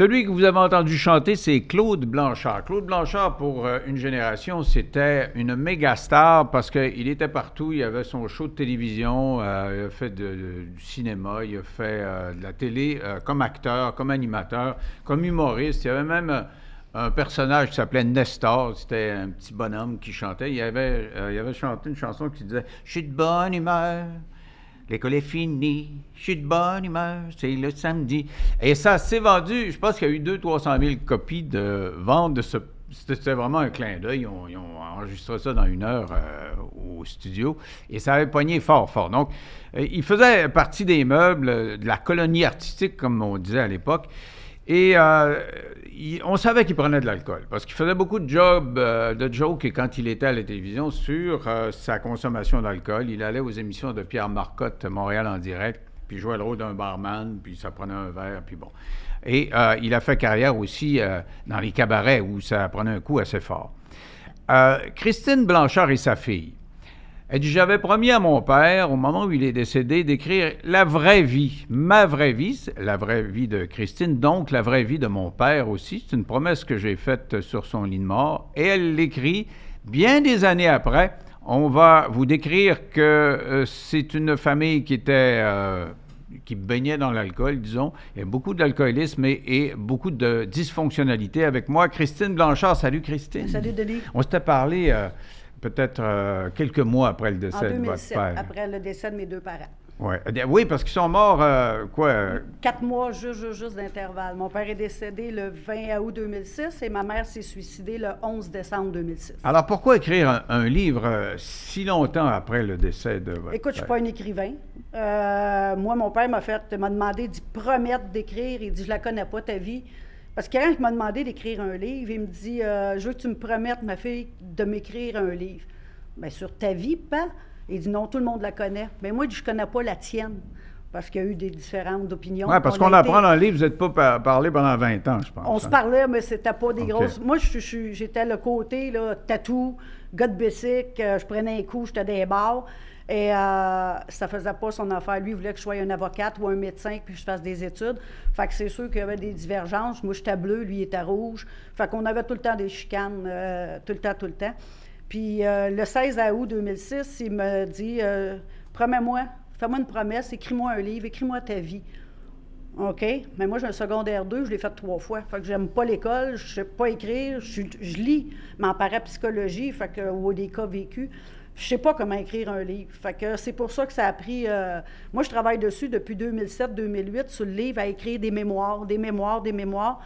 Celui que vous avez entendu chanter, c'est Claude Blanchard. Claude Blanchard, pour euh, une génération, c'était une méga star parce qu'il était partout. Il avait son show de télévision, euh, il a fait de- du cinéma, il a fait euh, de la télé comme acteur, comme animateur, comme humoriste. Il y avait même un personnage qui s'appelait Nestor. C'était un petit bonhomme qui chantait. Il avait, il avait chanté une chanson qui disait « Je suis de bonne humeur ». L'école est finie, je suis de bonne humeur, c'est le samedi. Et ça s'est vendu, je pense qu'il y a eu 200-300 000 copies de vente de ce. C'était vraiment un clin d'œil. Ils ont, enregistré ça dans une heure euh, au studio et ça avait pogné fort, fort. Donc, euh, il faisait partie des meubles de la colonie artistique, comme on disait à l'époque. Et euh, on savait qu'il prenait de l'alcool parce qu'il faisait beaucoup de jobs, euh, de jokes quand il était à la télévision sur euh, sa consommation d'alcool. Il allait aux émissions de Pierre Marcotte, Montréal en direct, puis jouait le rôle d'un barman, puis ça prenait un verre, puis bon. Et euh, il a fait carrière aussi dans les cabarets où ça prenait un coup assez fort. Christine Blanchard et sa fille. Elle dit J'avais promis à mon père, au moment où il est décédé, d'écrire la vraie vie, ma vraie vie, la vraie vie de Christine, donc la vraie vie de mon père aussi. C'est une promesse que j'ai faite sur son lit de mort. Et elle l'écrit bien des années après. On va vous décrire que euh, c'est une famille qui était. euh, qui baignait dans l'alcool, disons. Il y a beaucoup d'alcoolisme et, et beaucoup de dysfonctionnalité. Avec moi, Christine Blanchard. Salut, Christine. Salut, Denis. On s'était parlé euh, peut-être euh, quelques mois après le En décès de votre 2007, père. après le décès de mes deux parents. Ouais. Eh Oui, parce qu'ils sont morts, euh, quoi? euh, Quatre mois juste, juste, juste d'intervalle. Mon père est décédé le 20 août 2006 et ma mère s'est suicidée le 11 décembre 2006. Alors, pourquoi écrire un, un livre euh, si longtemps après le décès de votre Écoute, je suis père? pas un écrivain. Euh, moi, mon père m'a fait, m'a demandé d'y promettre d'écrire. Il dit, je la connais pas, ta vie. Parce que quand il m'a demandé d'écrire un livre, il me dit, euh, je veux que tu me promettes, ma fille, de m'écrire un livre. Bien, sur ta vie, pas. Il dit, non, tout le monde la connaît. Mais moi, je connais pas la tienne. Parce qu'il y a eu des différentes opinions. Oui, parce On qu'on apprend été- dans le livre, vous n'êtes pas par- parlé pendant 20 ans, je pense. On se hein? parlait, mais c'était pas des grosses. Moi, j'étais le côté, là, tatou, gars de bicycle, euh, je prenais un coup, j'étais des bars. Et euh, ça faisait pas son affaire. Lui, il voulait que je sois un avocate ou un médecin, puis que je fasse des études. Fait que c'est sûr qu'il y avait des divergences. Moi, j'étais bleu, lui, il était rouge. Fait qu'on avait tout le temps des chicanes, euh, tout le temps, tout le temps. Puis euh, le 16 août 2006, il me dit euh, Promets-moi, fais-moi une promesse, écris-moi un livre, écris-moi ta vie. OK? Mais moi, j'ai un secondaire 2, je l'ai fait trois fois. Fait que j'aime pas l'école, je sais pas écrire, je lis, mais en parapsychologie, fait que, ou des cas vécus. Je sais pas comment écrire un livre. Fait que c'est pour ça que ça a pris. euh, moi, je travaille dessus depuis 2007-2008 sur le livre à écrire des mémoires, des mémoires, des mémoires.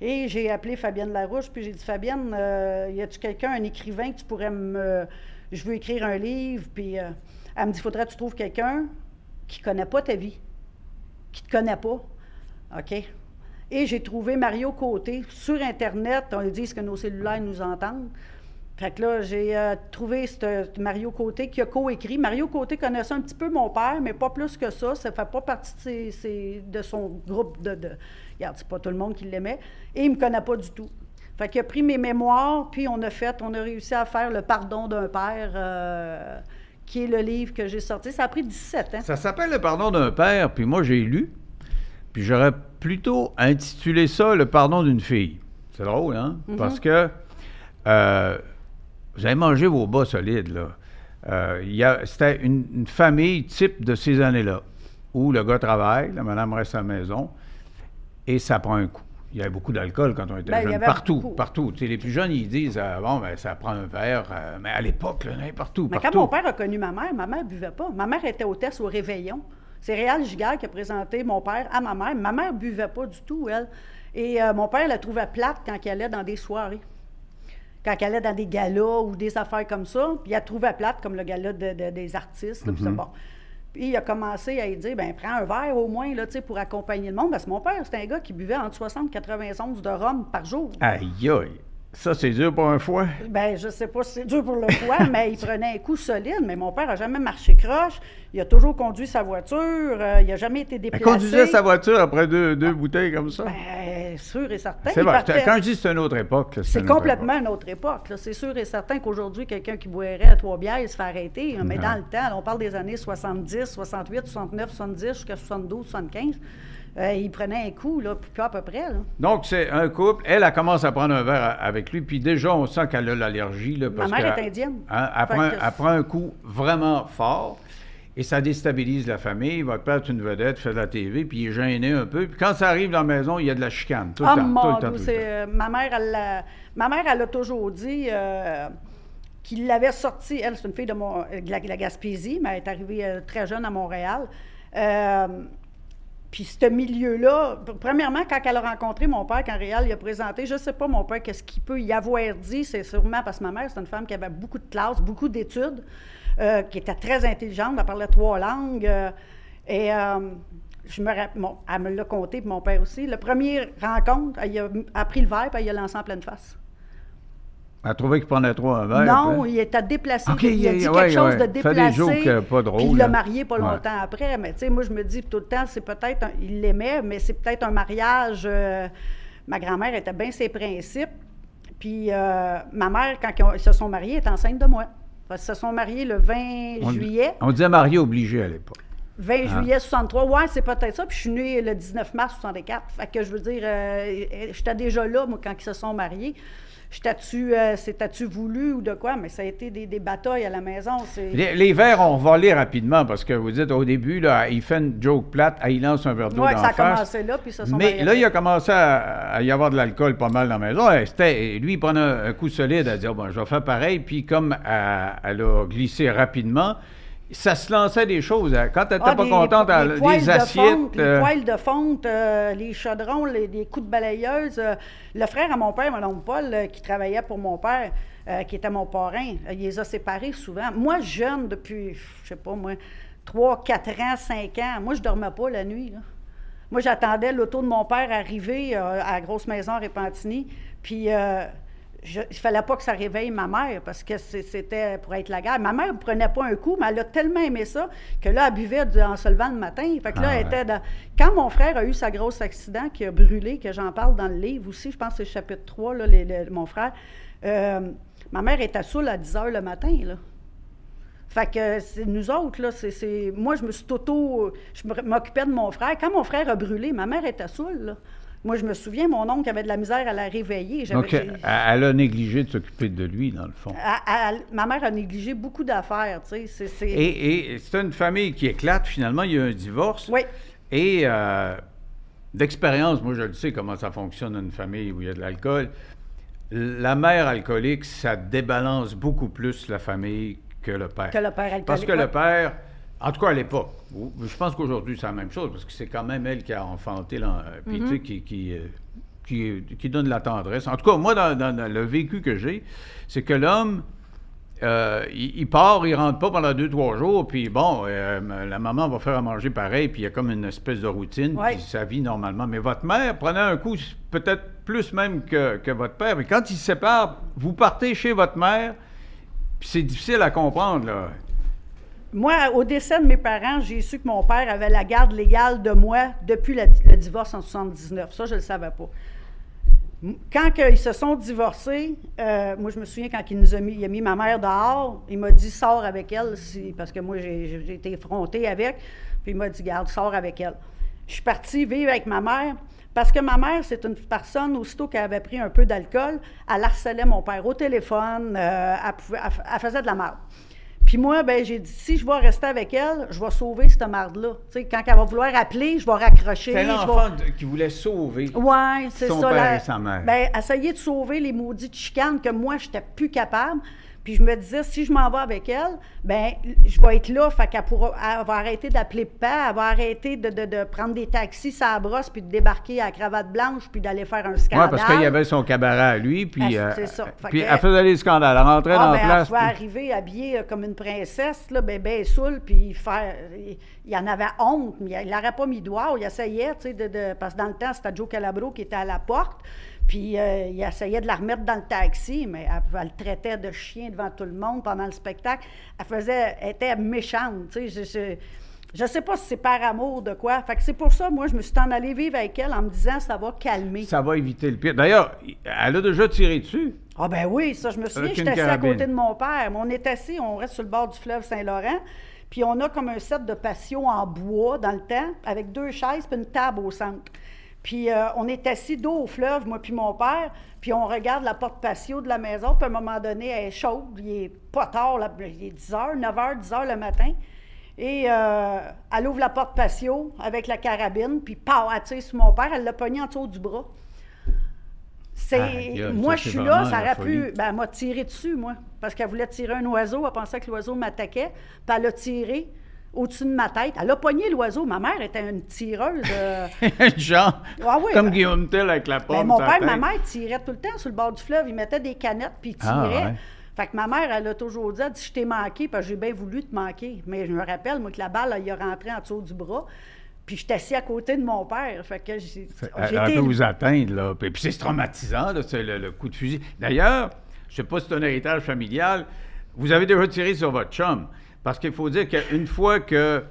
Et j'ai appelé Fabienne Larouche, puis j'ai dit Fabienne, euh, y a-tu quelqu'un, un écrivain que tu pourrais me. Je veux écrire un livre, puis euh, elle me dit faudrait que tu trouves quelqu'un qui connaît pas ta vie qui te connaît pas. OK? Et j'ai trouvé Mario Côté sur Internet. On dit que nos cellulaires nous entendent? Fait que là, j'ai euh, trouvé ce Mario Côté qui a coécrit. Mario Côté connaissait un petit peu mon père, mais pas plus que ça. Ça ne fait pas partie de, ses- ses- de son groupe de. de regarde, c'est pas tout le monde qui l'aimait. Et il ne me connaît pas du tout. Fait qu'il a pris mes mémoires, puis on a fait, on a réussi à faire Le pardon d'un père, euh, qui est le livre que j'ai sorti. Ça a pris 17 ans. Ça s'appelle Le pardon d'un père, puis moi, j'ai lu, puis j'aurais plutôt intitulé ça Le pardon d'une fille. C'est drôle, hein? Mm-hmm. Parce que euh, vous avez mangé vos bas solides, là. Euh, C'était une, une famille type de ces années-là, où le gars travaille, la madame reste à la maison, et ça prend un coup. Il y avait beaucoup d'alcool quand on était Ben, jeune. Partout, beaucoup. partout. Tu sais, les plus jeunes, ils disent, euh, bon, ben, ça prend un verre. euh, mais à l'époque, n'importe où, Mais partout. quand mon père a connu ma mère, ma mère ne buvait pas. Ma mère était hôtesse au réveillon. C'est Réal Giguère qui a présenté mon père à ma mère. Ma mère ne buvait pas du tout, elle. Et euh, mon père la trouvait plate quand elle allait dans des soirées. Quand elle allait dans des galas ou des affaires comme ça. Puis elle trouvait plate, comme le gala de- de- des artistes. là, c'est bon. Puis il a commencé à lui dire, ben prends un verre au moins là, tu sais, pour accompagner le monde. Parce que mon père, c'était un gars qui buvait entre 60 et 91 de rhum par jour. Aïe, aïe. Ça, c'est dur pour un foie. Ben, je sais pas si c'est dur pour le foie, mais il prenait un coup solide. Mais mon père a jamais marché croche. Il a toujours conduit sa voiture. euh, il a jamais été déplacé. conduisait sa voiture après deux, deux bouteilles comme ça. C'est sûr et certain. C'est Il vrai. partait- Quand je dis c'est une autre époque, c'est complètement époque. une autre époque. C'est sûr et certain qu'aujourd'hui, quelqu'un qui boirait à trois bières, il se fait arrêter. Mais dans le temps, on parle des années 70, 68, 69, 70, jusqu'à 72, 75. Euh, il prenait un coup, là, à peu près. Là. Donc, c'est un couple. Elle, elle commence à prendre un verre avec lui, puis déjà, on sent qu'elle a l'allergie. là, Ma mère est indienne. Hein, elle, prend, que- elle prend un coup vraiment fort et ça déstabilise la famille. Votre père est une vedette, fait de la TV, puis il est gêné un peu. Puis quand ça arrive dans la maison, il y a de la chicane. Tout le Ah, temps, mon tout le temps, Dieu, tout le c'est, temps. euh, ma mère, elle l'a- ma mère, elle a toujours dit euh, qu'il l'avait sorti. Elle, c'est une fille de, mon- de la, de la Gaspésie, mais elle est arrivée euh, très jeune à Montréal. Puis ce milieu-là, pr- premièrement, quand elle a rencontré mon père, quand Réal lui a présenté, je ne sais pas, mon père, qu'est-ce qu'il peut y avoir dit, c'est sûrement parce que ma mère, c'est une femme qui avait beaucoup de classes, beaucoup d'études, euh, qui était très intelligente, elle parlait trois langues. euh, et euh, je me bon, elle me l'a conté, puis mon père aussi. Le premier rencontre, elle, a, elle a pris le verre, puis elle l'a lancé en pleine face. Elle trouvait qu'il prenait trop un verre. non, puis- il était déplacé. Il a dit ouais, quelque chose ouais. de des déplacé. jokes, euh, pas Puis il l'a marié pas Ouais. longtemps après. Mais tu sais, moi, je me dis tout le temps, c'est peut-être. un- il l'aimait, mais c'est peut-être un mariage. euh, ma grand-mère était bien ses principes. Puis euh, ma mère, quand ils, ont- ils se sont mariés, est enceinte de moi. Qu'ils se sont mariés le 20 on, juillet. On disait marié obligé à l'époque. 20 Ah. juillet 63, ouais, c'est peut-être ça. Puis je suis née le 19 mars 64. Fait que je veux dire, euh, j'étais déjà là, moi, quand ils se sont mariés. J'étais-tu, euh, c'était-tu voulu ou de quoi? Mais ça a été des, des batailles à la maison. Les, les verres ont volé rapidement parce que vous dites au début, là, il fait une joke plate, ah, il lance un verre d'eau Ouais, dans ça a face. commencé là, puis sont Mais là, il a commencé à, à y avoir de l'alcool pas mal dans la maison. C'était- lui, il prenait un, un coup solide à dire, bon, je vais faire pareil. Puis comme elle, elle a glissé rapidement, ça se lançait des choses. Quand elle n'était Ah, pas contente, les elle- poêles des de assiettes. fonte, euh, Les poêles de fonte, euh, les chaudrons, les, les coups de balayeuse. euh, le frère à mon père, mon oncle Paul, euh, qui travaillait pour mon père, euh, qui était mon parrain, euh, il les a séparés souvent. Moi, jeune, depuis, je sais pas moi, 3, 4 ans, 5 ans, moi, je dormais pas la nuit. là. Moi, j'attendais l'auto de mon père arriver euh, à la grosse maison à Repentigny. Puis, euh, je- il fallait pas que ça réveille ma mère parce que c'était pour être la guerre. Ma mère ne prenait pas un coup, mais elle a tellement aimé ça que là, elle buvait du- en se levant le matin. Fait que là, Ah elle ouais. était dans- Quand mon frère a eu sa grosse accident qui a brûlé, que j'en parle dans le livre aussi, je pense que c'est le chapitre 3, là, les- les- mon frère, euh, ma mère était saoule à 10 heures le matin. Là. Fait que c'est nous autres, là, c'est, moi, je me suis auto... Je m'occupais de mon frère. Quand mon frère a brûlé, ma mère était saoule, là. Moi, je me souviens, mon oncle avait de la misère à la réveiller. Donc, elle, elle a négligé de s'occuper de lui, dans le fond. ma mère a négligé beaucoup d'affaires, tu sais. C'est- Et, et c'est une famille qui éclate, finalement, il y a un divorce. Oui. Et euh, d'expérience, moi je le sais comment ça fonctionne une famille où il y a de l'alcool. La mère alcoolique, ça débalance beaucoup plus la famille que le père. Que le père alcoolique, Parce que ouais. le père, en tout cas à l'époque, je pense qu'aujourd'hui c'est la même chose, parce que c'est quand même elle qui a enfanté, l'en- puis sais, qui, qui, euh, qui, qui donne de la tendresse. En tout cas, moi, dans, dans- dans le vécu que j'ai, c'est que l'homme, euh, il, il part, il rentre pas pendant deux, trois jours, puis bon, euh, la maman va faire à manger pareil, puis il y a comme une espèce de routine, Ouais. puis sa vie normalement. Mais votre mère prenait un coup, peut-être plus même que, que votre père, mais quand ils se séparent, vous partez chez votre mère, puis c'est difficile à comprendre, là. Moi, au décès de mes parents, j'ai su que mon père avait la garde légale de moi depuis le divorce en 79. Ça, je ne le savais pas. Quand que ils se sont divorcés, euh, moi, je me souviens quand il nous a mis, il a mis ma mère dehors, il m'a dit sors avec elle, parce que moi, j'ai été effrontée avec. Puis il m'a dit garde, sors avec elle. Je suis partie vivre avec ma mère parce que ma mère, c'est une personne, aussitôt qu'elle avait pris un peu d'alcool, elle harcelait mon père au téléphone, euh, elle, elle faisait de la merde. Puis moi, ben, j'ai dit, si je vais rester avec elle, je vais sauver cette marde-là. Quand elle va vouloir appeler, je vais raccrocher. C'est vais- l'enfant de- qui voulait sauver. Oui, c'est Son ça. père la- et sa mère. Ben, essayer de sauver les maudites chicanes que moi, je n'étais plus capable. Puis je me disais, si je m'en vais avec elle, ben je vais être là, fait qu'elle pourra, elle va arrêter d'appeler papa, elle va arrêter de, de- de prendre des taxis la brosse, puis de débarquer à la cravate blanche, puis d'aller faire un Oui, scandale. parce qu'il y avait son cabaret à lui, puis, Ah, euh, c'est ça. Fait puis elle faisait des scandales. Elle rentrait Ah, dans ben, la place. elle pouvait puis- arriver habillée euh, comme une princesse, là, ben, ben saoule, puis faire. Il, il en avait honte, mais il n'aurait pas mis doigt. Il essayait, tu sais, de, de- parce que dans le temps, c'était Joe Calabro qui était à la porte. Puis euh, il essayait de la remettre dans le taxi, mais elle, elle le traitait de chien devant tout le monde pendant le spectacle. Elle faisait, elle était méchante, tu sais. je- Je sais pas si c'est par amour de quoi. Fait que c'est pour ça, moi, je me suis en allée vivre avec elle en me disant ça va calmer. Ça va éviter le pire. D'ailleurs, elle a déjà tiré dessus. Ah ben oui, ça, je me souviens, j'étais assis à côté de mon père. Mais on est assis, on reste sur le bord du fleuve Saint-Laurent. Puis on a comme un set de patio en bois dans le temps, avec deux chaises puis une table au centre. Puis euh, on est assis dos au fleuve, moi puis mon père, puis on regarde la porte patio de la maison, puis à un moment donné, elle est chaude, il est pas tard, là, il est 10 h, 9 h, 10 h le matin. Et euh, elle ouvre la porte patio avec la carabine, puis pow, elle tire sur mon père, elle l'a pogné en dessous du bras. C'est, moi, je suis là, ça aurait pu. Ben, elle m'a tiré dessus, moi, parce qu'elle voulait tirer un oiseau. Elle pensait que l'oiseau m'attaquait. Puis elle a tiré au-dessus de ma tête. Elle a pogné l'oiseau. Ma mère était une tireuse. euh, Genre, Ah oui, comme ben- Guillaume Tell avec la pomme. ben, mon père et ma mère tiraient tout le temps sur le bord du fleuve. Ils mettaient des canettes, puis ils Ah, tiraient. ouais. Fait que ma mère, elle a toujours dit, elle dit, je t'ai manqué, parce que j'ai bien voulu te manquer. Mais je me rappelle, moi, que la balle, elle y a rentré en dessous du bras. Puis j'étais assis à côté de mon père. Fait que j'ai Elle elle vous atteindre, là. Puis, puis c'est traumatisant, là, le, le coup de fusil. D'ailleurs, je ne sais pas si c'est un héritage familial, vous avez déjà tiré sur votre chum. Parce qu'il faut dire qu'une fois que.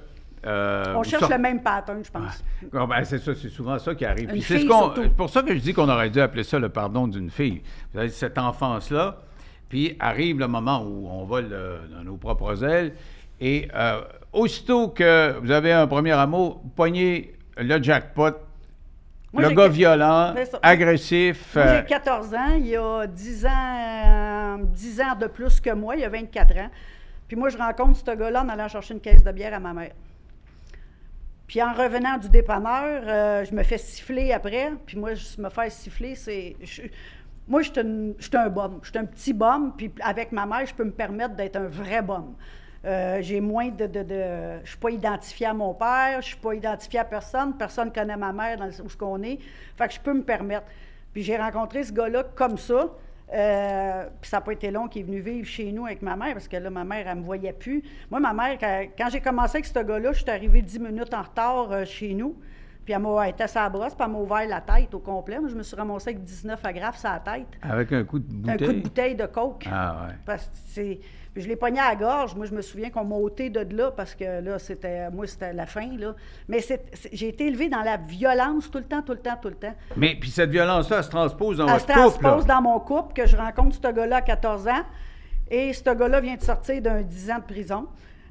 euh, On cherche sort- le même pattern, je pense. Ah, ben, c'est ça, c'est souvent ça qui arrive. C'est ce pour ça que je dis qu'on aurait dû appeler ça le pardon d'une fille. Vous avez cette enfance-là, puis arrive le moment où on vole euh, dans nos propres ailes, et euh, aussitôt que vous avez un premier amour, vous pognez le jackpot, Moi, le gars violent, ça. agressif. Moi, euh, j'ai 14 ans. Il y a 10 ans, euh, 10 ans de plus que moi. Il y a 24 ans. Puis moi, je rencontre ce gars-là en allant chercher une caisse de bière à ma mère. Puis en revenant du dépanneur, euh, je me fais siffler après. Puis moi, je me faire siffler, c'est... moi, je suis un bum. Je suis un petit bum. Puis avec ma mère, je peux me permettre d'être un vrai bum. Euh, j'ai moins de, Je suis pas identifiée à mon père, je suis pas identifiée à personne, personne connaît ma mère dans le- où ce qu'on est. Fait que je peux me permettre. Puis j'ai rencontré ce gars-là comme ça. Euh, puis ça n'a pas été long qu'il est venu vivre chez nous avec ma mère, parce que là, ma mère, elle me voyait plus. Moi, ma mère, quand, quand j'ai commencé avec ce gars-là, je suis arrivée 10 minutes en retard euh, chez nous. Puis elle m'a elle était sa brosse, puis elle m'a ouvert la tête au complet. Moi, je me suis ramassée avec 19 agrafes sur la tête. avec un coup de Un bouteille. coup de bouteille de coke. Ah ouais. Parce que c'est. Puis Je l'ai pogné à la gorge. Moi, je me souviens qu'on m'a ôté de là parce que là, c'était. Moi, c'était la fin, là. Mais c'est- j'ai été élevée dans la violence tout le temps, tout le temps, tout le temps. Mais puis cette violence-là, elle se transpose dans Elle votre se couple. là. transpose dans mon couple que je rencontre ce gars-là à 14 ans. Et ce gars-là vient de sortir d'un 10 ans de prison.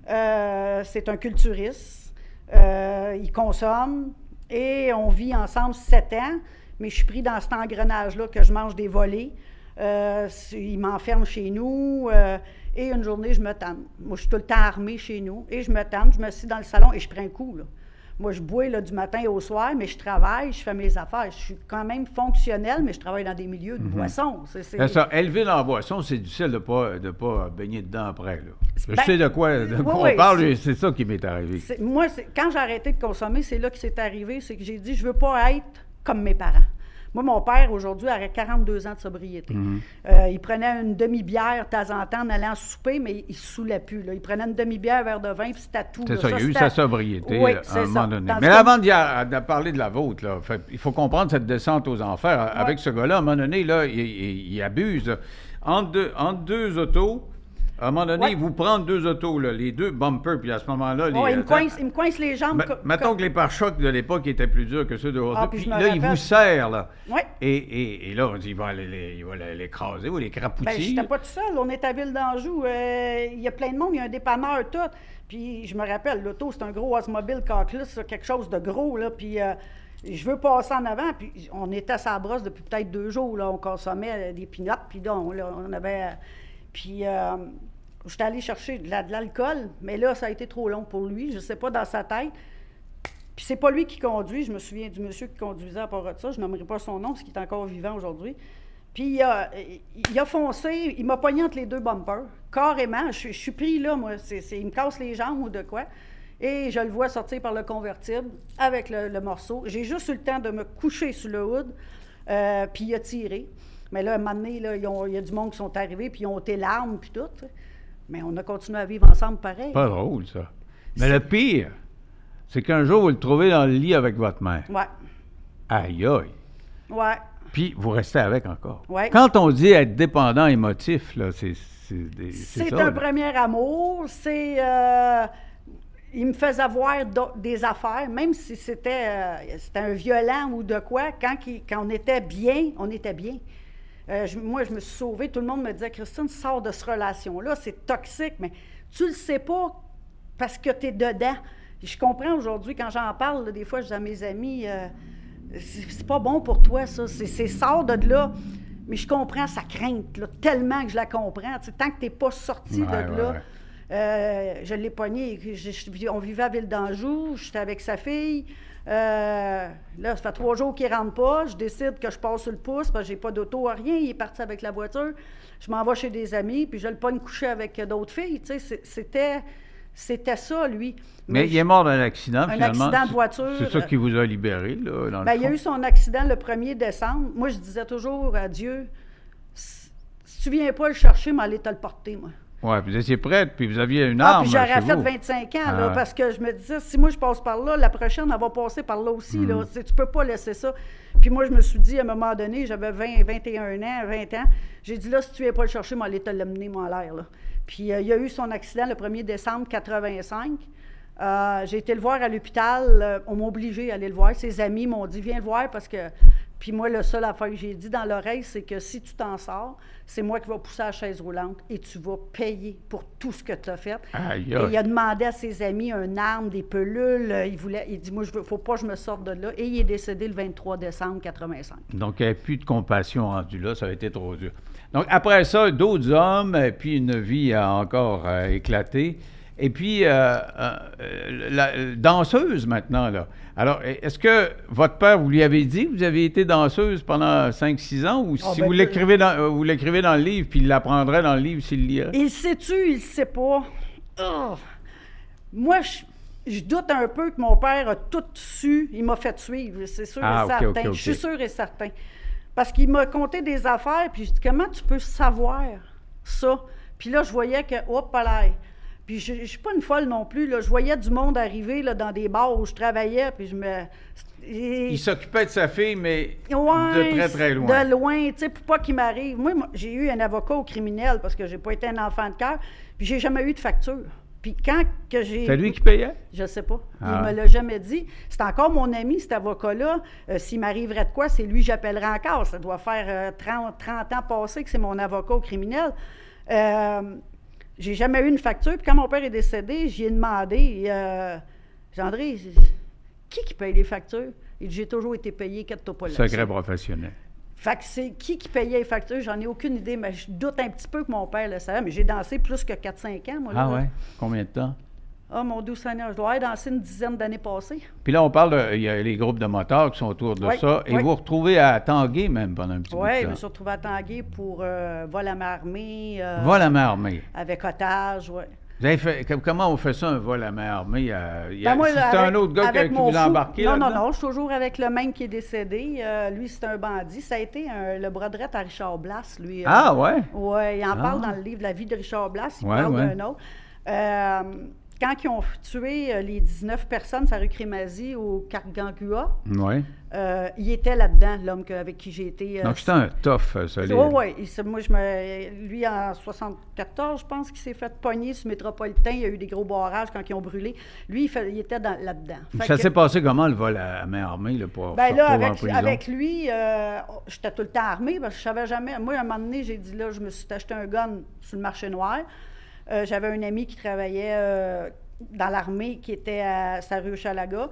Euh, c'est un culturiste. Euh, il consomme. Et on vit ensemble 7 ans. Mais je suis pris dans cet engrenage-là que je mange des volets. Euh, il m'enferme chez nous. euh, et une journée, je me tanne. Moi, je suis tout le temps armée chez nous. Et je me tanne. Je me suis dans le salon et je prends un coup. Là. Moi, je bois là, du matin au soir, mais je travaille, je fais mes affaires. Je suis quand même fonctionnelle, mais je travaille dans des milieux de boissons. C'est- ça, élever dans la boisson, c'est difficile de ne pas, de pas baigner dedans après. Là. Je Ben, sais de quoi, de oui, quoi oui, on parle, c'est- ça qui m'est arrivé. moi, quand j'ai arrêté de consommer, c'est là que c'est arrivé. C'est que j'ai dit, je veux pas être comme mes parents. Moi, mon père, aujourd'hui, aurait 42 ans de sobriété. Mhm. Euh, il prenait une demi-bière de temps en temps en allant souper, mais il ne saoulait plus. là. Il prenait une demi-bière, un verre de vin, puis c'était tout. C'est ça, il y a eu sa sobriété Oui, euh, à un ça. moment donné. Mais avant de parler de la vôtre, là, fait- il faut comprendre cette descente aux enfers. Avec ce gars-là, à un moment donné, là, il, il- il abuse. Entre deux, entre deux autos, à un moment donné, Ouais. il vous prend deux autos, là, les deux bumpers, puis à ce moment-là... les- Ouais, il, me euh, coince, il me les jambes. Ma- Mettons que les pare-chocs de l'époque étaient plus durs que ceux d'aujourd'hui. Ah, puis puis là, il rappelle. vous serre, là. Ouais. Et, et- et là, on dit, il va l'écraser ou les Ben, crapoutis. j'étais pas tout seul. On est à Ville d'Anjou. euh, Il y a plein de monde. Il y a un dépanneur, tout. Puis je me rappelle, l'auto, c'est un gros Osmobile Cockless, ça, quelque chose de gros. Là, puis euh, je veux passer en avant. Puis on était à sa brosse depuis peut-être deux jours. Là, on consommait des pinottes. Puis on, là, on avait. euh, Puis euh, j'étais allé chercher de la- de l'alcool. Mais là, ça a été trop long pour lui. Je sais pas, dans sa tête. Puis c'est pas lui qui conduit. Je me souviens du monsieur qui conduisait à part de ça. Je nommerai pas son nom parce qu'il est encore vivant aujourd'hui. Puis il a, il a foncé, il m'a pogné entre les deux bumpers, carrément. Je, je suis pris là, moi. Il me casse les jambes ou de quoi. Et je le vois sortir par le convertible avec le, morceau. J'ai juste eu le temps de me coucher sur le hood, euh, puis il a tiré. Mais là, à un moment donné, il y a du monde qui sont arrivés, puis ils ont été larmes, puis tout. Mais on a continué à vivre ensemble pareil. Pas drôle, ça. Mais le pire, c'est qu'un jour, vous le trouvez dans le lit avec votre mère. Ouais, Aïe, aïe. ouais. Puis vous restez avec encore. Ouais. Quand on dit être dépendant émotif, là, c'est c'est un là. premier amour. C'est. euh, il me faisait voir des affaires, même si c'était euh, c'était un violent ou de quoi, quand, il- quand on était bien, on était bien. Euh, je- moi, je me suis sauvée. Tout le monde me disait, Christine, sors de cette relation-là, c'est toxique, mais tu le sais pas parce que tu es dedans. Je comprends aujourd'hui, quand j'en parle, là, des fois, je dis à mes amis, euh, c'est c'est pas bon pour toi, ça. C'est c'est sors de là. Mais je comprends sa crainte, là, tellement que je la comprends. Tant que tu n'es pas sorti Ouais, de ouais, là, ouais. euh, je l'ai pogné. Je- je- on vivait à Ville d'Anjou, j'étais avec sa fille. Euh, là, ça fait trois jours qu'il ne rentre pas. Je décide que je passe sur le pouce parce que j'ai pas d'auto, rien. Il est parti avec la voiture. Je m'en vais chez des amis, puis je le pogne coucher avec d'autres filles. Tu sais, c'était, c'était ça, lui. Mais il est mort d'un accident, Un finalement. accident de voiture. C'est ça qui vous a libéré, là, dans le Ben, il a fond. eu son accident le 1er décembre. Moi, je disais toujours à Dieu, si si tu viens pas le chercher, mais allez te le porter, moi. Puis vous étiez prête, puis vous aviez une Ah, arme puis j'aurais fait vous. 25 ans, Ah là, ouais. parce que je me disais, si moi je passe par là, la prochaine, elle va passer par là aussi. Là. Mm. C'est- Tu peux pas laisser ça. Puis moi, je me suis dit, à un moment donné, j'avais 20, 21 ans, 20 ans, j'ai dit, là, si tu viens pas le chercher, moi, allez te l'amener, moi, en l'air. Puis euh, il a eu son accident le 1er décembre 85. Euh, j'ai été le voir à l'hôpital. euh, on m'a obligé à aller le voir. Ses amis m'ont dit, viens le voir parce que... Puis moi, le seul affaire que j'ai dit dans l'oreille, c'est que si tu t'en sors, c'est moi qui vais pousser la chaise roulante et tu vas payer pour tout ce que tu as fait. Aïe, Et il a demandé à ses amis un arme, des pelules. Il voulait, il dit, moi, je veux, faut pas que je me sorte de là. Et il est décédé le 23 décembre 85. Donc, il n'y avait plus de compassion rendue là, ça a été trop dur. Donc, après ça, d'autres hommes, puis une vie a encore euh, éclaté. Et puis, euh, euh, la la danseuse maintenant, là. Alors, est-ce que votre père, vous lui avez dit que vous avez été danseuse pendant 5-6 ans, ou Ah, si ben, vous l'écrivez dans, euh, vous l'écrivez dans le livre, puis il l'apprendrait dans le livre s'il le lirait? Il sait-tu, il sait pas. Oh! Moi, je, je doute un peu que mon père a tout su. Il m'a fait suivre, c'est sûr Ah, et ok, certain. Je suis sûr et certain. Parce qu'il m'a conté des affaires, puis je dis, comment tu peux savoir ça? Puis là, je voyais que, hop là. Puis je ne suis pas une folle non plus. Là. Je voyais du monde arriver là, dans des bars où je travaillais, puis je me... et- Il s'occupait de sa fille, mais Ouais, de très, très loin. De loin, tu sais, pour pas qu'il m'arrive. Moi, moi, j'ai eu un avocat au criminel parce que j'ai pas été un enfant de cœur, puis j'ai jamais eu de facture. Puis quand que j'ai... C'est lui qui payait? Je sais pas. Ah. Il me l'a jamais dit. C'est encore mon ami, cet avocat-là. Euh, S'il m'arriverait de quoi, c'est lui que j'appellerais encore. Ça doit faire euh, 30, 30 ans passés que c'est mon avocat au criminel. Euh, j'ai jamais eu une facture. Puis quand mon père est décédé, j'y ai demandé, euh, André, qui qui paye les factures? Il dit, j'ai toujours été payé, qu'est-ce pas là Secret professionnel. fait que c'est qui qui payait les factures, j'en ai aucune idée, mais je doute un petit peu que mon père le savait. Mais j'ai dansé plus que 4-5 ans, moi. là. Ah ouais? Combien de temps? Ah, mon doux Seigneur, je dois avoir dansé une dizaine d'années passées. Puis là, on parle de. Il y a les groupes de motards qui sont autour de Oui, ça. Et oui. vous vous retrouvez à Tanguay même pendant un petit Oui, bout je de me temps. suis retrouvée à Tanguay pour euh, vol à main armée. euh, Vol à main armée. Avec otage, oui. Vous avez fait, comme- comment on fait ça, un vol à main armée? euh, Ben, c'est un autre gars qui, vous a embarqué Non, non, non, je suis toujours avec le même qui est décédé. Euh, lui, c'est un bandit. Ça a été un- le droit à Richard Blas, lui. euh, Ah ouais? Oui, il en Ah. parle dans le livre La vie de Richard Blas. Il Ouais, parle ouais. d'un autre. Quand ils ont tué euh, les 19 personnes la rue Crémazie au Cargangua, Oui. euh, il était là-dedans, l'homme avec qui j'ai été. euh, Donc c'était un tough, euh, solide. oui, oui. Il s'est- Moi, je me, lui, en 74, je pense qu'il s'est fait pogner sur Métropolitain. Il y a eu des gros barrages quand ils ont brûlé. Lui, il, fait- il était dans- là-dedans. Ça s'est passé comment, le vol à main armée, là, pour ben là, avec, lui, euh, j'étais tout le temps armée parce que je savais jamais. Moi, à un moment donné, j'ai dit là, je me suis acheté un gun sur le marché noir. Euh, J'avais un ami qui travaillait euh, dans l'armée qui était à sa rue Chalaga,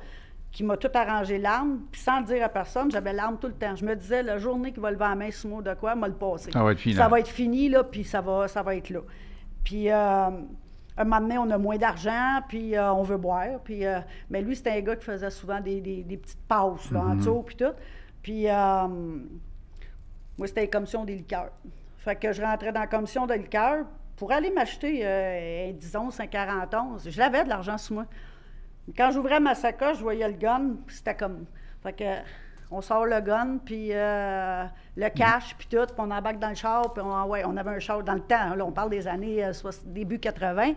qui m'a tout arrangé l'arme. Puis sans le dire à personne, j'avais l'arme tout le temps. Je me disais, la journée qu'il va lever la main sur moi de quoi, m'a le passer. Ça va être fini. Ça va être fini, là, puis ça va, ça va être là. Puis, euh, un moment donné, on a moins d'argent, puis euh, on veut boire. Puis, euh, mais lui, c'était un gars qui faisait souvent des, des- des petites passes, là, en Mhm. dessous, puis tout. Puis, moi, c'était la commission des liqueurs. Fait que je rentrais dans la commission des liqueurs pour aller m'acheter, euh, un, disons, un 41. Je l'avais de l'argent sur moi. Quand j'ouvrais ma sacoche, je voyais le gun, puis c'était comme. Fait que on sort le gun, puis euh, le cash, puis tout, puis on embarque dans le char, puis on, ouais, on avait un char dans le temps. Là, on parle des années euh, début 80.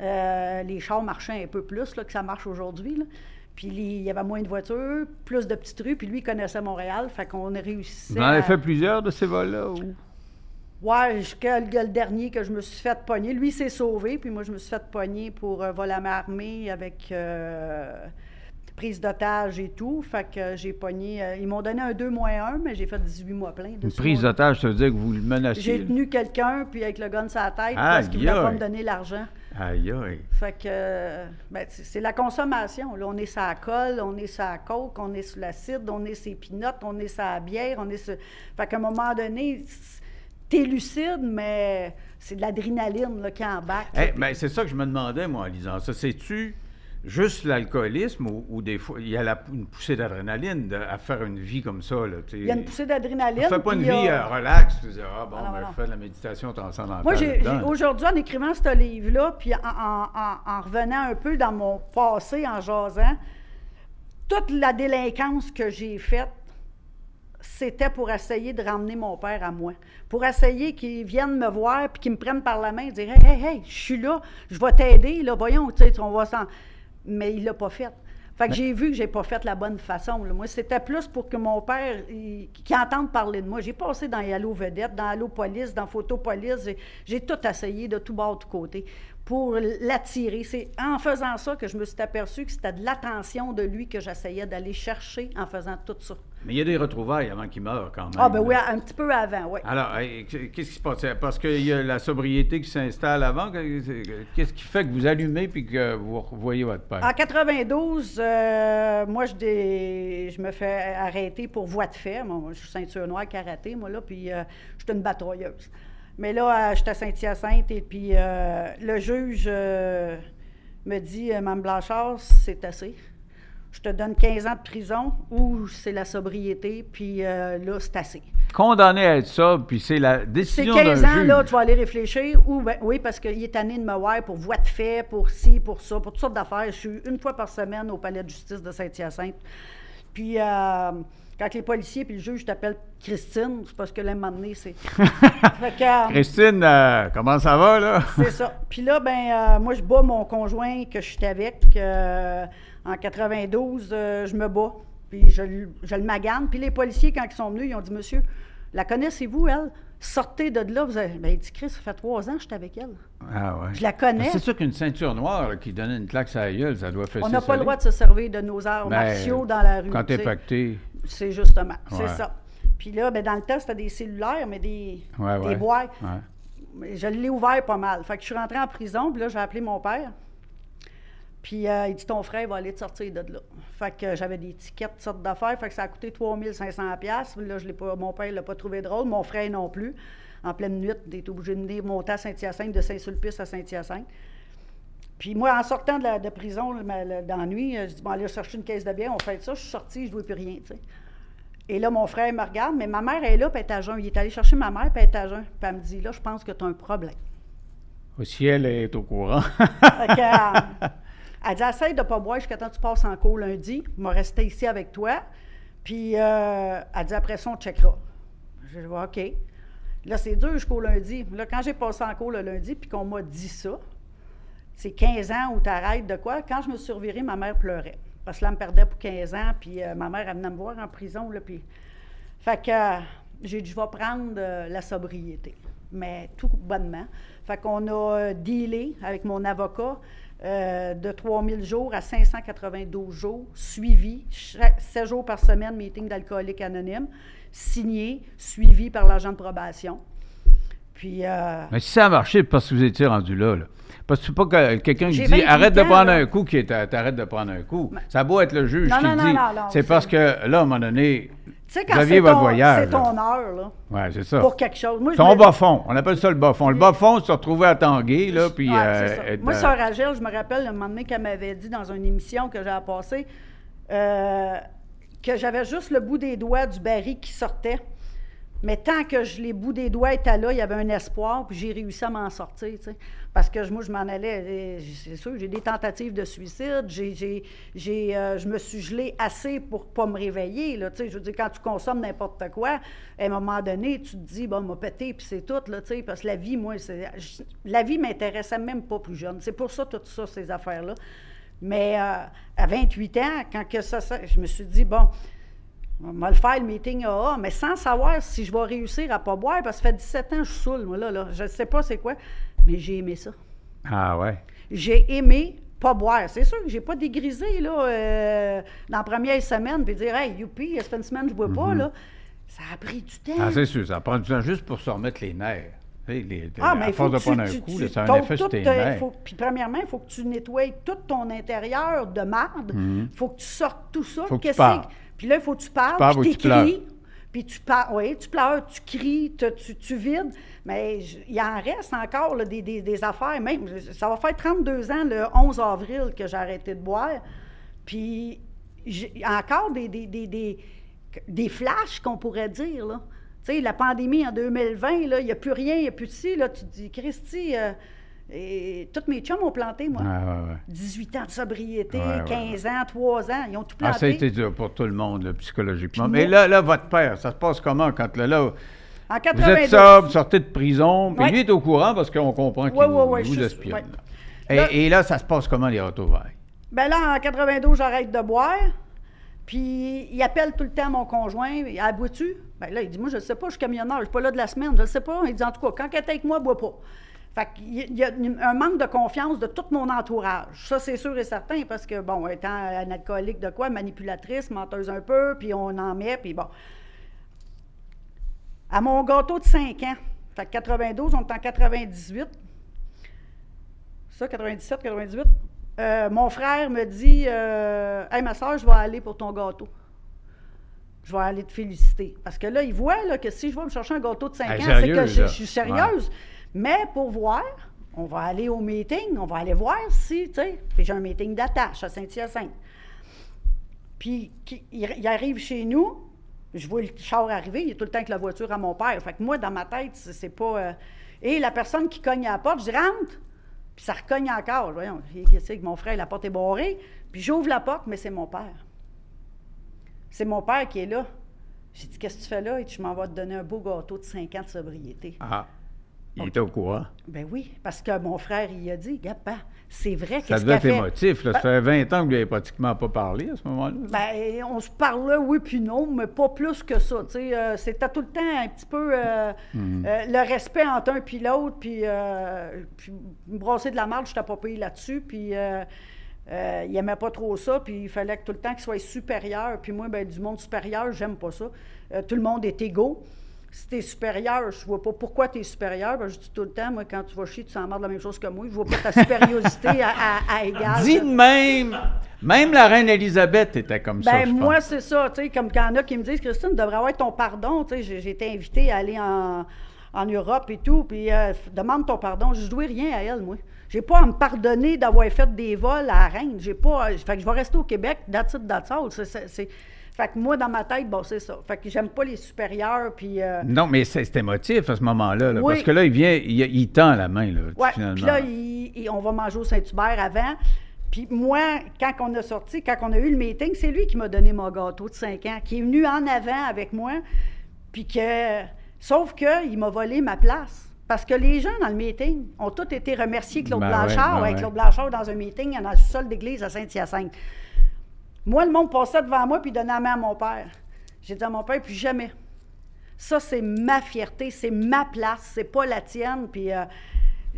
Euh, les chars marchaient un peu plus là, que ça marche aujourd'hui. Puis il y avait moins de voitures, plus de petites rues, puis lui, il connaissait Montréal, fait qu'on a réussi. Vous en avez fait plusieurs de ces vols-là? Ou? Ouais, jusqu'à le, le dernier que je me suis fait pogner. Lui s'est sauvé, puis moi, je me suis fait pogner pour euh, vol à main armée avec euh, prise d'otage et tout. Fait que j'ai pogné. euh, ils m'ont donné un 2 moins 1, mais j'ai fait 18 mois plein. Une prise d'otage, ça veut dire que vous le J'ai menaciez. tenu quelqu'un, puis avec le gun sur la tête, parce qu'il voulait pas me donner l'argent. Aïe, aïe. Fait que, ben, c'est la consommation. Là. On est la colle, on est la coke, on est sur l'acide, on est sur les pinottes, on est la bière, on est sur... Fait qu'à un moment donné, t'es lucide, mais c'est de l'adrénaline qui embarque. Eh, ben, c'est ça que je me demandais, moi, en lisant ça. C'est-tu juste l'alcoolisme ou, ou des fois, il y a la- une poussée d'adrénaline à faire une vie comme ça? Là, tu? Il y a une poussée d'adrénaline. On fait pas une vie a- euh, relax. Tu dis, ah bon, Ah ben, je fais de la méditation transcendantale. Moi, aujourd'hui, en écrivant ce livre-là, puis en, en- en- en revenant un peu dans mon passé, en jasant, toute la délinquance que j'ai faite, c'était pour essayer de ramener mon père à moi. Pour essayer qu'il vienne me voir puis qu'il me prenne par la main et dire Hey, hey, hey, je suis là, je vais t'aider, là, voyons, tu sais, on va s'en. Mais il l'a pas fait. Fait que j'ai vu que j'ai pas fait la bonne façon. là. Moi, c'était plus pour que mon père, il- qu'il entende parler de moi. J'ai passé dans Allo Vedette, dans Allo Police, dans Photo Police. J'ai, j'ai tout essayé de tout bord, de tout côté pour l'attirer. C'est en faisant ça que je me suis aperçu que c'était de l'attention de lui que j'essayais d'aller chercher en faisant tout ça. Mais il y a des retrouvailles avant qu'il meure quand même. Ah, ben oui, un petit peu avant, oui. Alors, qu'est-ce qui se passe? Parce qu'il y a la sobriété qui s'installe avant. Qu'est-ce qui fait que vous allumez puis que vous voyez votre père? En 92, euh, moi, je, dé- je me fais arrêter pour voie de fait. Moi, je suis ceinture noire karaté, moi, là, puis euh, je suis une batailleuse. Mais là, euh, j'étais à Saint-Hyacinthe et puis euh, le juge me dit Mme Blanchard, c'est assez. Je te donne 15 ans de prison ou c'est la sobriété, puis euh, là, c'est assez. Condamné à être ça, puis c'est la C'est décision d'un 15 ans, juge. là, tu vas aller réfléchir. Ou, ben, oui, parce qu'il est tanné de me voir pour voie de fait, pour ci, pour ça, pour toutes sortes d'affaires. Je suis une fois par semaine au palais de justice de Saint-Hyacinthe. Puis, euh, quand les policiers puis le juge t'appellent Christine, c'est parce que là, à un moment donné, c'est. Euh, Christine, euh, comment ça va, là? c'est ça. Puis là, ben, euh, moi, je bats mon conjoint que je suis avec. euh, en 92, euh, je me bats. Puis je, le- je le magane. Puis les policiers, quand ils sont venus, ils ont dit Monsieur, la connaissez-vous, elle? Sortez de là. Vous avez... Ben, il dit Chris, ça fait trois ans que je suis avec elle. Ah ouais. Je la connais. C'est sûr qu'une ceinture noire qui donnait une claque sur la gueule, ça doit faire On n'a pas le droit de se servir de nos arts martiaux dans la rue. Ben, Quand t'es pacté. C'est justement, Ouais. c'est ça. Puis là, ben, dans le temps, c'était des cellulaires, mais des, Ouais, des ouais. boîtes. Ouais. Mais Je l'ai ouvert pas mal. Fait que je suis rentrée en prison, puis là, j'ai appelé mon père. Puis euh, il dit Ton frère va aller te sortir de là. Fait que euh, j'avais des tickets, toutes sortes d'affaires. Fait que ça a coûté 3500$. piastres. Là, je l'ai pas, mon père ne l'a pas trouvé drôle, mon frère non plus. En pleine nuit, il était obligé de venir monter à Saint-Hyacinthe, de Saint-Sulpice à Saint-Hyacinthe. Puis moi, en sortant de, la, de prison, le- le- dans la nuit, euh, je dis Bon, allez chercher une caisse de bière, on fait ça. Je suis sortie, je ne dois plus rien. Et là, mon frère me regarde, mais ma mère est là, puis elle est à jeun. Il est allé chercher ma mère, puis elle est à jeun. Puis elle me dit Là, je pense que tu as un problème. Au ciel elle est au courant. Fait que, euh, elle dit Essaye de ne pas boire jusqu'à temps que tu passes en cours lundi. Je vais rester ici avec toi. Puis euh, elle dit Après ça, on checkera. Je dis OK. Là, c'est dur jusqu'au lundi. Là, quand j'ai passé en cours le lundi, puis qu'on m'a dit ça, c'est 15 ans où tu arrêtes de quoi? Quand je me suis revirée, ma mère pleurait. Parce que là, elle me perdait pour 15 ans, puis euh, ma mère, elle venait me voir en prison. Puis... Fait que euh, j'ai je vais prendre euh, la sobriété. Mais tout bonnement. Fait qu'on a euh, dealé avec mon avocat euh, de 3000 jours à 592 jours, suivi, 7 jours par semaine, meeting d'alcoolique anonyme, signé, suivi par l'agent de probation. Puis, euh, Mais si ça a marché, c'est parce que vous étiez rendu là. là. Parce que c'est pas que quelqu'un qui dit 28 arrête de prendre là. un coup qui est t'arrêtes de prendre un coup. Mais- Ça a beau être le juge Non, qui non, dit. c'est parce que là, à un moment donné, vous aviez c'est votre ton, voyage. c'est ton heure, là, Ouais, c'est ça. pour quelque chose. Moi, Ton me- bas fond. On appelle ça le bas fond. Le bas fond, c'est se retrouver à Tanguay, là, puis... Ouais, euh, être Moi, Sœur Agile, je me rappelle un moment donné qu'elle m'avait dit dans une émission que j'avais passée euh, que j'avais juste le bout des doigts du baril qui sortait. Mais tant que je, les bouts des doigts étaient là, il y avait un espoir, puis j'ai réussi à m'en sortir, tu sais. Parce que moi, je m'en allais, euh, c'est sûr, j'ai des tentatives de suicide, j'ai, euh, je me suis gelée assez pour pas me réveiller, là, tu sais. Je veux dire, quand tu consommes n'importe quoi, à un moment donné, tu te dis, bon, m'a pété, puis c'est tout, là, tu sais. Parce que la vie, moi, la vie m'intéressait même pas plus jeune. C'est pour ça, tout ça, ces affaires-là. Mais euh, à 28 ans, quand que ça, ça- je me suis dit, bon, On va le faire le meeting AA, mais sans savoir si je vais réussir à pas boire, parce que ça fait 17 ans que je saoule, moi, là, là. Je ne sais pas c'est quoi, mais j'ai aimé ça. Ah ouais. J'ai aimé pas boire. C'est sûr que j'ai pas dégrisé, là, euh, dans la première semaine, puis dire, hey, youpi, ça fait une semaine que je bois pas, là. Ça a pris du temps. Ah, c'est sûr, ça prend du temps juste pour se remettre les nerfs. Tu les- Ah, à mais il force faut de que prendre tu, un tu- coup, tu là, ça a un dompes effet sur tout, tes nerfs. faut- Puis premièrement, il faut que tu nettoies tout ton intérieur de marde. Il faut que tu sortes tout ça. Mhm. Faut que tu. Puis là, il faut que tu parles, parles puis tu t'écris. Puis tu parles, oui, tu pleures, tu cries, te- tu, tu vides. Mais il en reste encore là, des, des- des affaires. Même, ça va faire 32 ans le 11 avril que j'ai arrêté de boire. Puis j'ai encore des, des, des, des, des flashs qu'on pourrait dire. Là. Tu sais, la pandémie en 2020, là, il n'y a plus rien, il n'y a plus de ci. Là, tu te dis, Christy, euh, et, tous mes chums ont planté, moi. Ah, ouais, ouais. 18 ans de sobriété, Ouais, ouais, 15 ans, 3 ans, ils ont tout Ah, ça a planté. été dur pour tout le monde, là, psychologiquement. Puis Mais moi- là, là, votre père, ça se passe comment quand là, là, en vous 92. êtes sobre, sortez de prison, puis lui est au courant parce qu'on comprend qu'il vous, vous espionne. Et, Là- et là, ça se passe comment les retrouvailles? Ben là, en 92, j'arrête de boire. Puis il appelle tout le temps mon conjoint. Il ah, bois-tu? Ben là, il dit Moi, je ne sais pas, je suis camionneur, je ne suis pas là de la semaine, je ne sais pas. Il dit En tout cas, quand elle est avec moi, bois pas. Fait qu'il y a un manque de confiance de tout mon entourage. Ça, c'est sûr et certain, parce que, bon, étant un alcoolique de quoi, manipulatrice, menteuse un peu, puis on en met, puis bon. À mon gâteau de 5 ans, fait que 92, on est en 98. Ça, 97, 98. Euh, mon frère me dit euh, Hey, ma soeur, je vais aller pour ton gâteau. Je vais aller te féliciter. Parce que là, il voit là, que si je vais me chercher un gâteau de 5 Elle est ans, c'est que je suis sérieuse. Mais pour voir, on va aller au meeting, on va aller voir si, tu sais. Puis j'ai un meeting d'attache à Saint-Hyacinthe. Puis il, arrive chez nous, je vois le char arriver, il est tout le temps avec la voiture à mon père. Fait que moi, dans ma tête, c'est c'est pas. euh, Et la personne qui cogne à la porte, je dis rentre. Puis ça recogne encore. Voyons, qu'est-ce que mon frère, la porte est barrée. Puis j'ouvre la porte, mais c'est mon père. C'est mon père qui est là. J'ai dit, qu'est-ce que tu fais là? Et je m'en vais te donner un beau gâteau de 5 ans de sobriété. Ah, il était au courant. Ben oui, parce que mon frère, il a dit, ben, c'est vrai, Ça qu'est-ce devait être fait? émotif. Là. Ça Ben- fait 20 ans que vous n'avez pratiquement pas parlé à ce moment-là. Ben, on se parlait, oui puis non, mais pas plus que ça. tu sais, euh, C'était tout le temps un petit peu euh, Mhm. euh, le respect entre un puis l'autre, puis, puis me brasser de la marde, je n'étais pas payé là-dessus, puis il n'aimait pas trop ça, puis il fallait que tout le temps qu'il soit supérieur. Puis moi, ben, du monde supérieur, j'aime pas ça. Tout le monde est égaux. Si tu es supérieur, je vois pas pourquoi tu es supérieur. Ben, je dis tout le temps, moi, quand tu vas chier, tu s'en de la même chose que moi. Je vois pas ta supériorité à, à, à égal. Dis de même, même la reine Élisabeth était comme ça, Ben, je moi, c'est ça, tu sais, comme quand il y en a qui me disent, Christine, tu devrais avoir ton pardon, tu sais, j'ai été invitée à aller en, en Europe et tout, puis euh, demande ton pardon. Je dois rien à elle, moi. J'ai pas à me pardonner d'avoir fait des vols à la reine. J'ai pas, fait que je vais rester au Québec, that's it, that's all. C'est- fait que moi, dans ma tête, bon, c'est ça. Fait que j'aime pas les supérieurs, puis... euh, Non, mais c'est émotif à ce moment-là. là, Oui. Parce que là, il vient, il, il tend la main, là, Ouais, finalement. puis là, il- il- on va manger au Saint-Hubert avant. Puis moi, quand on a sorti, quand on a eu le meeting, c'est lui qui m'a donné mon gâteau de 5 ans, qui est venu en avant avec moi. Puis que, sauf qu'il m'a volé ma place. Parce que les gens dans le meeting ont tous été remerciés Claude Ben Blanchard. ouais, ben ouais. Claude Blanchard dans un meeting dans le sol d'église à Saint-Hyacinthe. Moi, le monde passait devant moi puis donnait la main à mon père. J'ai dit à mon père, plus jamais. Ça, c'est ma fierté, c'est ma place, c'est pas la tienne. Puis euh,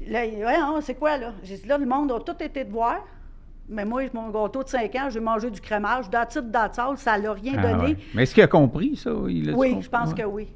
là, ouais, non, c'est quoi, là? J'ai dit, là, le monde a tout été de voir. Mais moi, mon gâteau de 5 ans, j'ai mangé du crémage, d'attitude d'attitude, ça l'a rien Ah, donné. ouais. Mais est-ce qu'il a compris ça? Il a-tu Oui, compris? je pense Ouais. que oui.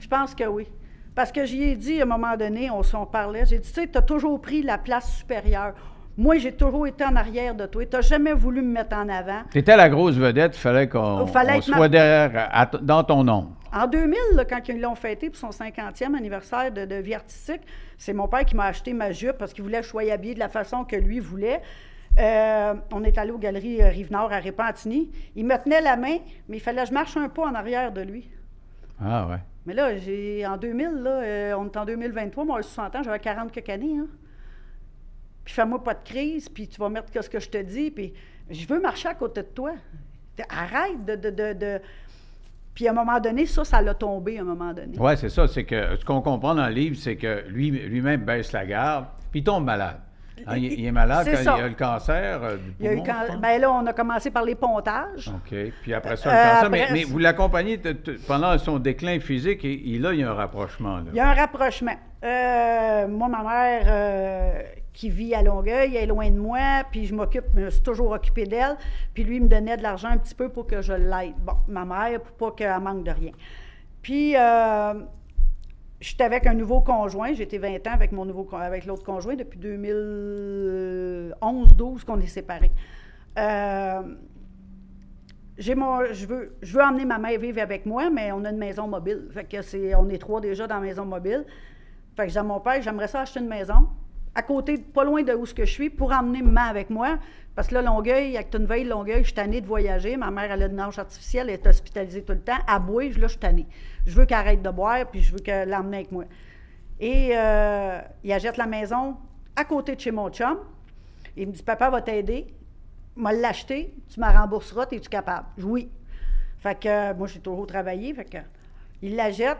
Je pense que oui. Parce que j'y ai dit à un moment donné, on s'en parlait, j'ai dit, tu sais, tu as toujours pris la place supérieure. Moi, j'ai toujours été en arrière de toi. Tu n'as jamais voulu me mettre en avant. T'étais la grosse vedette, il fallait qu'on ma- soit derrière, à dans ton ombre. En 2000, là, quand ils l'ont fêté pour son 50e anniversaire de, de vie artistique, c'est mon père qui m'a acheté ma jupe parce qu'il voulait que je sois habillée de la façon que lui voulait. Euh, on est allé aux galeries euh, Rive-Nord à Répentigny. Il me tenait la main, mais il fallait que je marche un pas en arrière de lui. Ah ouais. Mais là, j'ai en 2000, là, euh, on est en 2023, moi, à 60 ans, j'avais 40 quelques années. Hein. Puis fais-moi pas de crise, puis tu vas mettre ce que je te dis, puis je veux marcher à côté de toi. Arrête de... de, de, de- Puis à un moment donné, ça, ça l'a tombé à un moment donné. Oui, c'est ça. C'est que ce qu'on comprend dans le livre, c'est que lui, lui-même baisse la garde, puis il tombe malade. Ah, il, il est malade quand ça. il a le cancer euh, du Il y a eu can- ben là, on a commencé par les pontages. OK. Puis après ça, Euh, le cancer. Mais, après, mais vous l'accompagnez pendant son déclin physique et, et là, il y a un rapprochement. Là. Il y a un rapprochement. Euh, moi, ma mère, euh, qui vit à Longueuil, elle est loin de moi, puis je m'occupe, je me suis toujours occupée d'elle, puis lui me donnait de l'argent un petit peu pour que je l'aide. Bon, ma mère, pour pas qu'elle manque de rien. Puis, euh, j'étais avec un nouveau conjoint, j'étais 20 ans avec avec l'autre conjoint depuis 2011-12 qu'on est séparés. Euh, je veux, je veux emmener ma mère vivre avec moi, mais on a une maison mobile. Fait que on est trois déjà dans la maison mobile. Fait que j'ai mon père, j'aimerais ça acheter une maison à côté, pas loin de où ce je suis, pour emmener maman avec moi. Parce que là, Longueuil, veille Longueuil, je suis tannée de voyager. Ma mère, a une âge artificielle, elle est hospitalisée tout le temps. À boire, là, je suis tannée. Je veux qu'elle arrête de boire, puis je veux qu'elle l'emmène avec moi. Et euh, il achète la maison à côté de chez mon chum. Il me dit, papa va t'aider. M'a l'acheter, tu me rembourseras, es-tu capable? Oui. Fait que euh, moi, j'ai toujours travaillé. Fait que il la jette.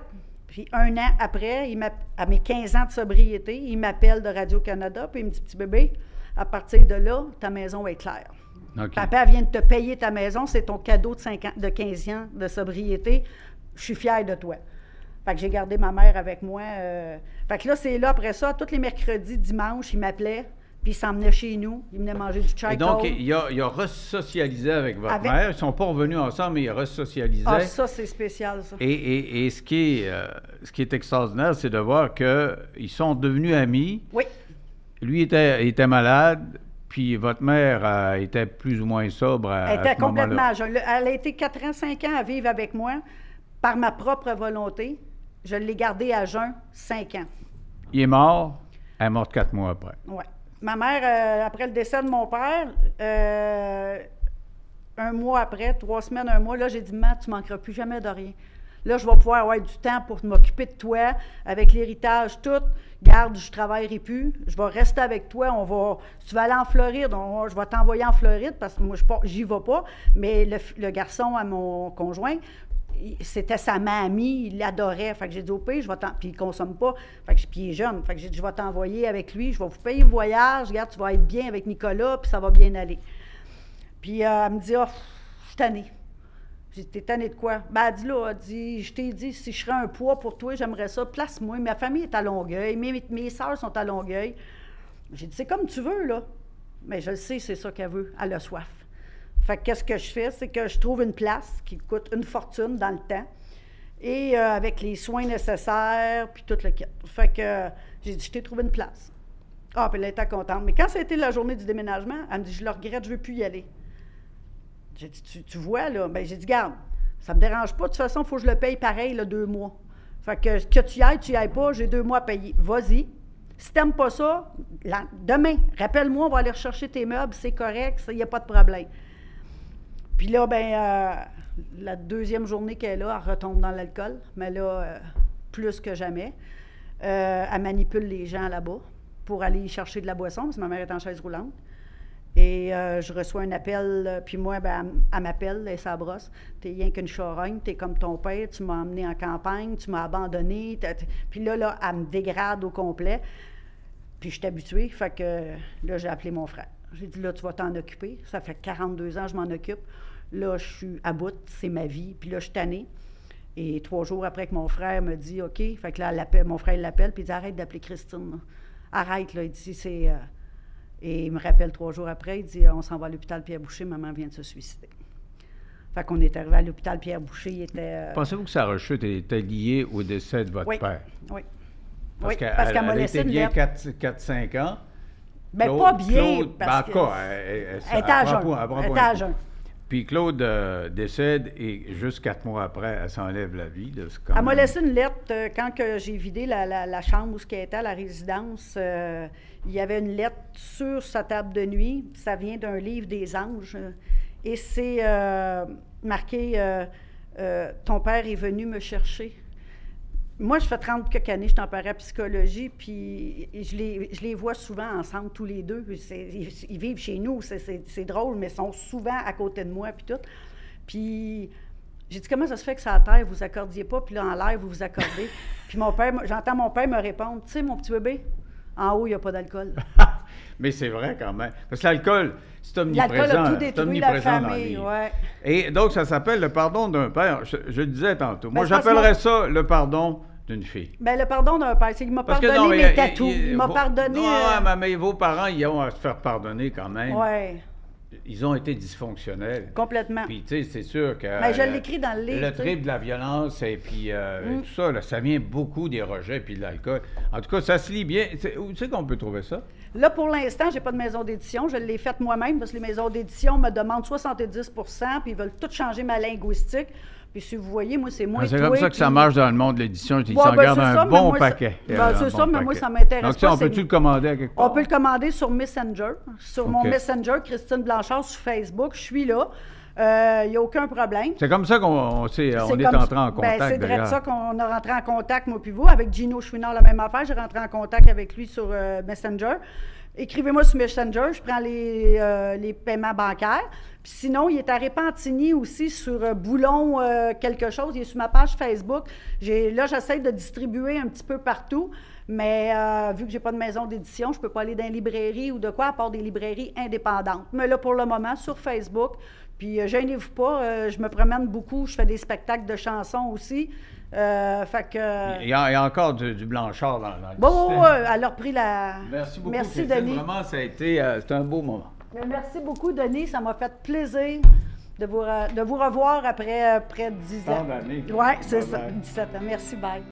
Puis un an après, il à mes 15 ans de sobriété, il m'appelle de Radio-Canada, puis il me dit Petit bébé, à partir de là, ta maison va être claire. Papa vient de te payer ta maison, c'est ton cadeau de, 5 ans- de 15 ans de sobriété. Je suis fière de toi. Fait que j'ai gardé ma mère avec moi. euh. Fait que là, c'est là, après ça, tous les mercredis, dimanches, il m'appelait, puis il s'emmenait chez nous. Il venait manger du chai Et donc, il a, il a resocialisé avec votre Avec- mère. Ils ne sont pas revenus ensemble, mais il a resocialisé. Ah, ça, c'est spécial, ça. Et, et- et ce, qui est, euh, ce qui est extraordinaire, c'est de voir qu'ils sont devenus amis. Oui, Lui était, était malade, puis votre mère euh, était plus ou moins sobre à, elle à était ce moment-là. complètement à. Le- Elle a été 4 ans, 5 ans à vivre avec moi par ma propre volonté. Je l'ai gardée à jeun 5 ans. Il est mort, elle est morte quatre mois après. Ouais. Ma mère, euh, après le décès de mon père, euh, un mois après, trois semaines, un mois, là, j'ai dit, Matt, tu manqueras plus jamais de rien. Là, je vais pouvoir avoir du temps pour m'occuper de toi, avec l'héritage, tout. Garde, je travaillerai plus. Je vais rester avec toi. On va, tu vas aller en Floride, je vais t'envoyer en Floride parce que moi, je j'y vais pas. Mais le, garçon à mon conjoint, c'était sa mamie, il l'adorait. Fait que j'ai dit au pire, je vais t'en... Puis il consomme pas. Fait que, puis il est jeune. Fait que j'ai dit, je vais t'envoyer avec lui. Je vais vous payer le voyage. Regarde, tu vas être bien avec Nicolas, puis ça va bien aller. Puis euh, elle me dit, pff, je suis tannée. J'ai dit, t'es tannée de quoi? Ben, elle dit là, elle dit, je t'ai dit, si je serais un poids pour toi, j'aimerais ça, place-moi. Ma famille est à Longueuil, mes, mes soeurs sont à Longueuil. J'ai dit, c'est comme tu veux, là. Mais je le sais, c'est ça qu'elle veut. Elle a soif. Fait que qu'est-ce que je fais? C'est que je trouve une place qui coûte une fortune dans le temps. Et euh, avec les soins nécessaires, puis tout le kit. Fait que euh, j'ai dit, je t'ai trouvé une place. Ah, puis elle était contente. Mais quand c'était la journée du déménagement, elle me dit, je le regrette, je veux plus y aller. J'ai dit, tu, tu vois, là, ben, j'ai dit, garde, ça me dérange pas. De toute façon, il faut que je le paye pareil, deux mois. Fait que que tu y ailles, tu y ailles pas, j'ai deux mois à payer. Vas-y. Si t'aimes pas ça, demain, rappelle-moi, on va aller rechercher tes meubles, c'est correct, il n'y a pas de problème. Puis là, ben, euh, la deuxième journée qu'elle est là, elle retombe dans l'alcool, mais là, euh, plus que jamais. Euh, elle manipule les gens là-bas pour aller chercher de la boisson, parce que ma mère est en chaise roulante. Et je reçois un appel, puis moi, ben, elle, elle m'appelle, elle sa brosse. T'es rien qu'une charogne, t'es comme ton père, tu m'as emmené en campagne, tu m'as abandonné. Puis là, là, elle me dégrade au complet. Puis je suis habituée, fait que là, j'ai appelé mon frère. J'ai dit, là, tu vas t'en occuper. Ça fait 42 ans que je m'en occupe. Là, je suis à bout, c'est ma vie. Puis là, je suis tannée. Et trois jours après que mon frère me dit OK, fait que là, elle mon frère l'appelle, puis il dit Arrête d'appeler Christine. là. Arrête, là. Il dit C'est. euh, Et il me rappelle trois jours après, il dit On s'en va à l'hôpital Pierre-Boucher, maman vient de se suicider. Fait qu'on est arrivé à l'hôpital Pierre-Boucher, il était. euh, Pensez-vous que sa rechute était liée au décès de votre oui, père? oui. Parce oui, qu'elle parce qu'elle m'a laissé était bien lettre. 4-5 ans. Ben, Claude- pas bien. Claude, ben, parce en que tout cas, elle- elle- elle- elle elle était à jeun. elle était à jeun. Puis Claude euh, décède et juste quatre mois après, elle s'enlève la vie. là, c'est quand Elle m'a laissé une lettre euh, quand j'ai vidé la, la- la chambre où ce était à la résidence. euh, il y avait une lettre sur sa table de nuit. Ça vient d'un livre des anges. Et c'est marqué Ton père est venu me chercher. Moi, je fais 30 quelques années, je suis en parapsychologie, puis je les, je les vois souvent ensemble, tous les deux. Ils, ils vivent chez nous, c'est- drôle, mais ils sont souvent à côté de moi, puis tout. Puis j'ai dit, comment ça se fait que ça à terre, vous accordiez pas, puis là, en l'air, vous vous accordez? puis mon père, j'entends mon père me répondre, tu sais, mon petit bébé, en haut, il n'y a pas d'alcool. Mais c'est vrai quand même. Parce que l'alcool, c'est L'alcool omniprésent. a tout détruit la famille, ouais. Et donc, ça s'appelle le pardon d'un père. Je, je le disais tantôt. Moi, Ben, j'appellerais ça le pardon d'une fille. Ben, le pardon d'un père, c'est qu'il m'a Parce que pardonné non, mes tatous. il- Il m'a pardonné. Non, euh, mais, vos parents, ils ont à se faire pardonner quand même. ouais, Ils ont été dysfonctionnels. complètement. Puis, tu sais, c'est sûr que. Mais je euh, l'écris dans le livre, Le trip de la violence et puis euh, Mm. tout ça, là, ça vient beaucoup des rejets puis de l'alcool. En tout cas, ça se lit bien. C'est- Où tu sais qu'on peut trouver ça? Là, pour l'instant, j'ai pas de maison d'édition. Je l'ai faite moi-même parce que les maisons d'édition me demandent 70% puis ils veulent tout changer ma linguistique. Puis si vous voyez, moi, c'est moins Ah, c'est comme ça que ça marche dans le monde de l'édition. Ils Ouais, s'en ben, gardent c'est un ça, bon moi, paquet. ben, c'est bon ça, mais moi, ça m'intéresse Donc, pas, on c'est- peut-tu le commander à quelque part? On peut le commander sur Messenger, sur mon. Messenger, Christine Blanchard, sur Facebook. Je suis là. Euh, Il n'y a aucun problème. C'est comme ça qu'on on s'est- on C'est est entré en contact. Ben, c'est d'ailleurs. de ça qu'on a rentré en contact, moi puis vous. Avec Gino Chouinard, la même affaire. J'ai rentré en contact avec lui sur euh, Messenger. Écrivez-moi sur Messenger, je prends les, euh, les paiements bancaires. Puis sinon, il est à Repentigny aussi sur euh, Boulon euh, quelque chose. Il est sur ma page Facebook. Là, j'essaie de distribuer un petit peu partout. Mais euh, vu que j'ai pas de maison d'édition, je peux pas aller dans les librairies ou de quoi, à part des librairies indépendantes. Mais là, pour le moment, sur Facebook, puis euh, gênez-vous pas, euh, je me promène beaucoup, je fais des spectacles de chansons aussi. Euh, fait que... Il y, a, il y a encore du, du blanchard dans, dans le Bon, elle a repris la... Merci beaucoup. Merci. Denis. Vraiment, ça a été euh, c'était un beau moment. Mais Merci beaucoup, Denis. Ça m'a fait plaisir de vous, re- de vous revoir après euh, près de 10 ans. Tant d'années. Oui, c'est ça, bye. 17 ans. Merci, bye.